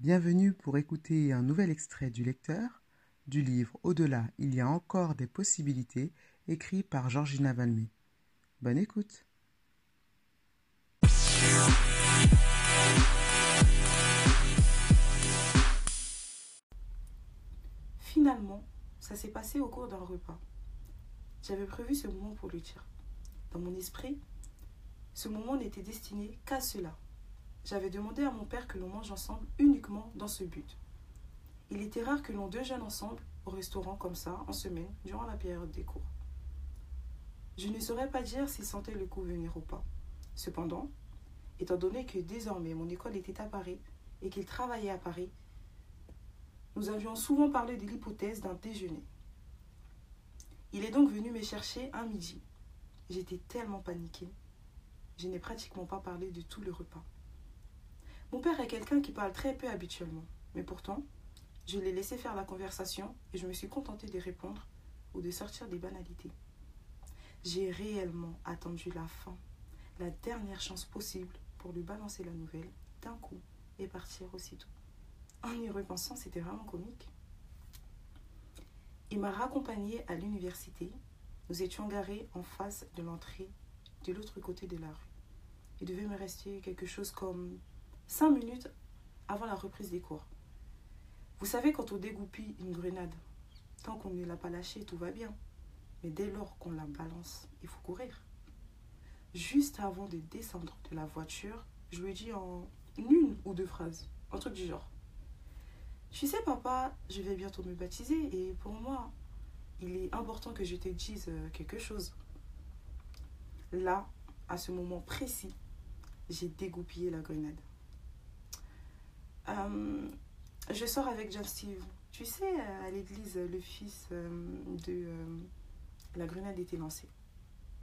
Bienvenue pour écouter un nouvel extrait du lecteur du livre Au-delà, il y a encore des possibilités, écrit par Georgina Valmé. Bonne écoute. Finalement, ça s'est passé au cours d'un repas. J'avais prévu ce moment pour lui dire. Dans mon esprit, ce moment n'était destiné qu'à cela. J'avais demandé à mon père que l'on mange ensemble uniquement dans ce but. Il était rare que l'on déjeune ensemble au restaurant comme ça, en semaine, durant la période des cours. Je ne saurais pas dire s'il sentait le coup venir ou pas. Cependant, étant donné que désormais mon école était à Paris et qu'il travaillait à Paris, nous avions souvent parlé de l'hypothèse d'un déjeuner. Il est donc venu me chercher un midi. J'étais tellement paniquée. Je n'ai pratiquement pas parlé de tout le repas. Mon père est quelqu'un qui parle très peu habituellement, mais pourtant, je l'ai laissé faire la conversation et je me suis contentée de répondre ou de sortir des banalités. J'ai réellement attendu la fin, la dernière chance possible pour lui balancer la nouvelle d'un coup et partir aussitôt. En y repensant, c'était vraiment comique. Il m'a raccompagnée à l'université. Nous étions garés en face de l'entrée de l'autre côté de la rue. Il devait me rester quelque chose comme cinq minutes avant la reprise des cours. Vous savez, quand on dégoupille une grenade, tant qu'on ne l'a pas lâchée, tout va bien. Mais dès lors qu'on la balance, il faut courir. Juste avant de descendre de la voiture, je lui ai dit en une ou deux phrases, un truc du genre. Tu sais, papa, je vais bientôt me baptiser et pour moi, il est important que je te dise euh, quelque chose. Là, à ce moment précis, j'ai dégoupillé la grenade. Euh, je sors avec John Steve. Tu sais, euh, à l'église, le fils de la grenade était lancée.